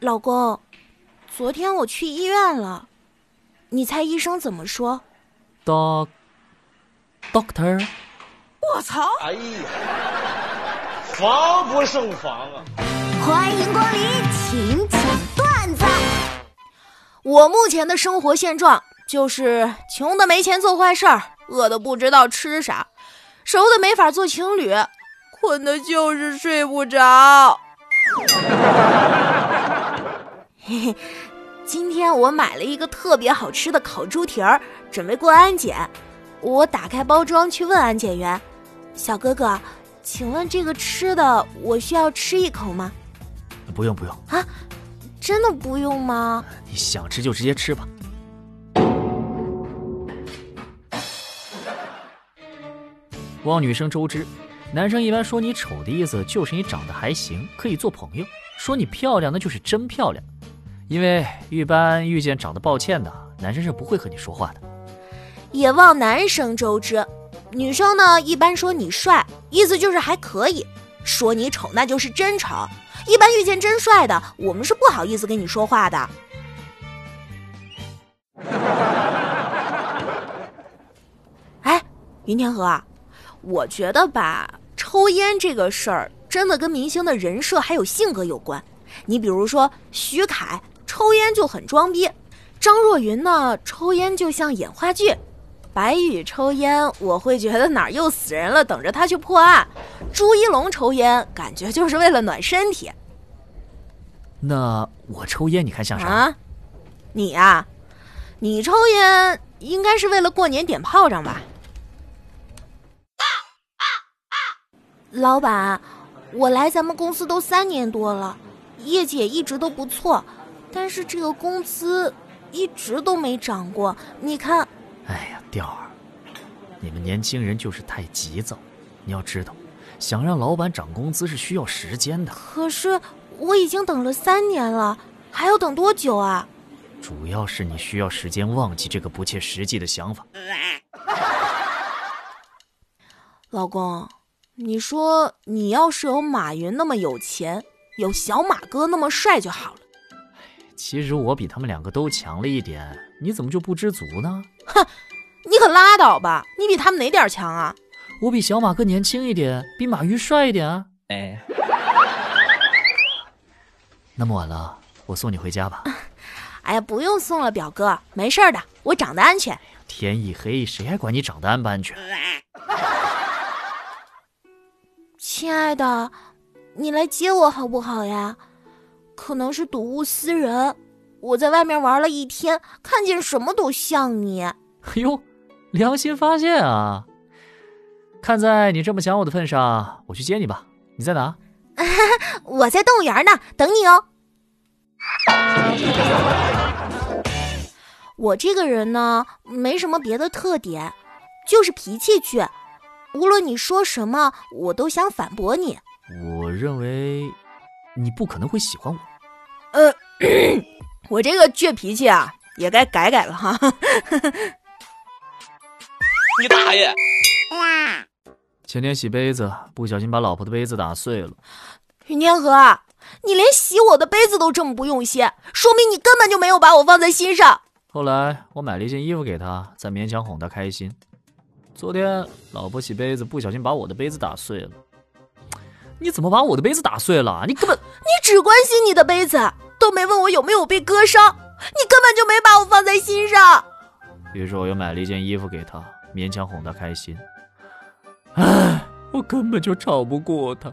老公，昨天我去医院了，你猜医生怎么说？Doc Doctor，我操！哎呀，防不胜防啊！欢迎光临，请讲段子。我目前的生活现状就是穷的没钱做坏事儿，饿的不知道吃啥，熟的没法做情侣，困的就是睡不着。嘿嘿，今天我买了一个特别好吃的烤猪蹄儿，准备过安检。我打开包装去问安检员：“小哥哥，请问这个吃的我需要吃一口吗？”“不用不用啊，真的不用吗？”“你想吃就直接吃吧。”望女生周知，男生一般说你丑的意思就是你长得还行，可以做朋友；说你漂亮那就是真漂亮。因为一般遇见长得抱歉的男生是不会和你说话的。也望男生周知，女生呢一般说你帅，意思就是还可以；说你丑，那就是真丑。一般遇见真帅的，我们是不好意思跟你说话的。哎，云天河，我觉得吧，抽烟这个事儿真的跟明星的人设还有性格有关。你比如说徐凯。抽烟就很装逼，张若昀呢？抽烟就像演话剧。白宇抽烟，我会觉得哪儿又死人了，等着他去破案。朱一龙抽烟，感觉就是为了暖身体。那我抽烟，你看像啥？你呀，你抽烟应该是为了过年点炮仗吧？老板，我来咱们公司都三年多了，业绩也一直都不错。但是这个工资一直都没涨过，你看。哎呀，调儿，你们年轻人就是太急躁。你要知道，想让老板涨工资是需要时间的。可是我已经等了三年了，还要等多久啊？主要是你需要时间忘记这个不切实际的想法。老公，你说你要是有马云那么有钱，有小马哥那么帅就好了。其实我比他们两个都强了一点，你怎么就不知足呢？哼，你可拉倒吧！你比他们哪点强啊？我比小马哥年轻一点，比马玉帅一点啊！哎，那么晚了，我送你回家吧。哎呀，不用送了，表哥，没事的，我长得安全。天一黑，谁还管你长得安不安全？亲爱的，你来接我好不好呀？可能是睹物思人，我在外面玩了一天，看见什么都像你。哎呦，良心发现啊！看在你这么想我的份上，我去接你吧。你在哪？我在动物园呢，等你哦。我这个人呢，没什么别的特点，就是脾气倔。无论你说什么，我都想反驳你。我认为，你不可能会喜欢我。呃，我这个倔脾气啊，也该改改了哈。你大爷！前天洗杯子，不小心把老婆的杯子打碎了。云天河，你连洗我的杯子都这么不用心，说明你根本就没有把我放在心上。后来我买了一件衣服给她，再勉强哄她开心。昨天老婆洗杯子，不小心把我的杯子打碎了。你怎么把我的杯子打碎了？你根本你只关心你的杯子，没问我有没有被割伤。你根本就没把我放在心上。于是我又买了一件衣服给他，勉强哄他开心。唉，我根本就吵不过他。